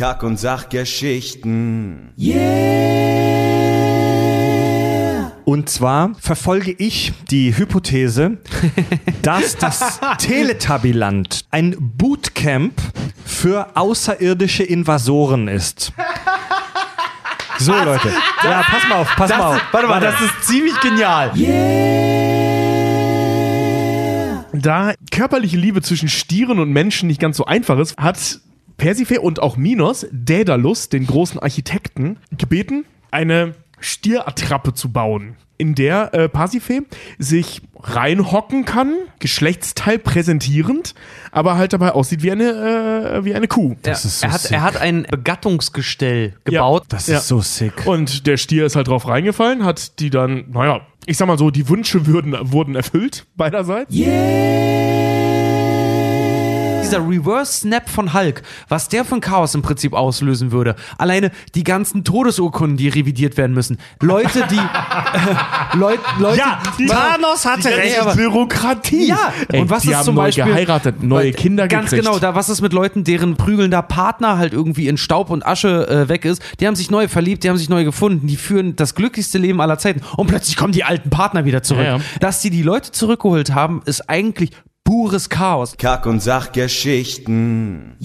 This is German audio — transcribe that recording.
Kack- und Sachgeschichten. Und zwar verfolge ich die Hypothese, dass das Teletubbyland ein Bootcamp für außerirdische Invasoren ist. So, Leute. Ja, pass mal auf, pass mal auf. Warte mal, das ist ziemlich genial. Da körperliche Liebe zwischen Stieren und Menschen nicht ganz so einfach ist, hat Persephone und auch Minos Daedalus, den großen Architekten, gebeten, eine Stierattrappe zu bauen, in der äh, Pasiphae sich reinhocken kann, Geschlechtsteil präsentierend, aber halt dabei aussieht wie eine, äh, wie eine Kuh. Das ist so er, hat, sick. er hat ein Begattungsgestell gebaut. Das ist Ja. so sick. Und der Stier ist halt drauf reingefallen, hat die dann, naja, ich sag mal so, die Wünsche würden, wurden erfüllt beiderseits. Dieser Reverse Snap von Hulk, was der von Chaos im Prinzip auslösen würde. Alleine die ganzen Todesurkunden, die revidiert werden müssen. Leute, die. Äh, Leute, Leute, Ja, die, Thanos hatte Die recht. ganze Bürokratie. Ja, Ey, und was die ist haben zum neu Beispiel geheiratet, neue Kinder Ganz gekriegt. genau, da was ist mit Leuten, deren prügelnder Partner halt irgendwie in Staub und Asche äh, weg ist, die haben sich neu verliebt, die haben sich neu gefunden, die führen das glücklichste Leben aller Zeiten und plötzlich kommen die alten Partner wieder zurück. Ja, ja. Dass die die Leute zurückgeholt haben, ist eigentlich pures Chaos. Kack- und Sachgeschichten.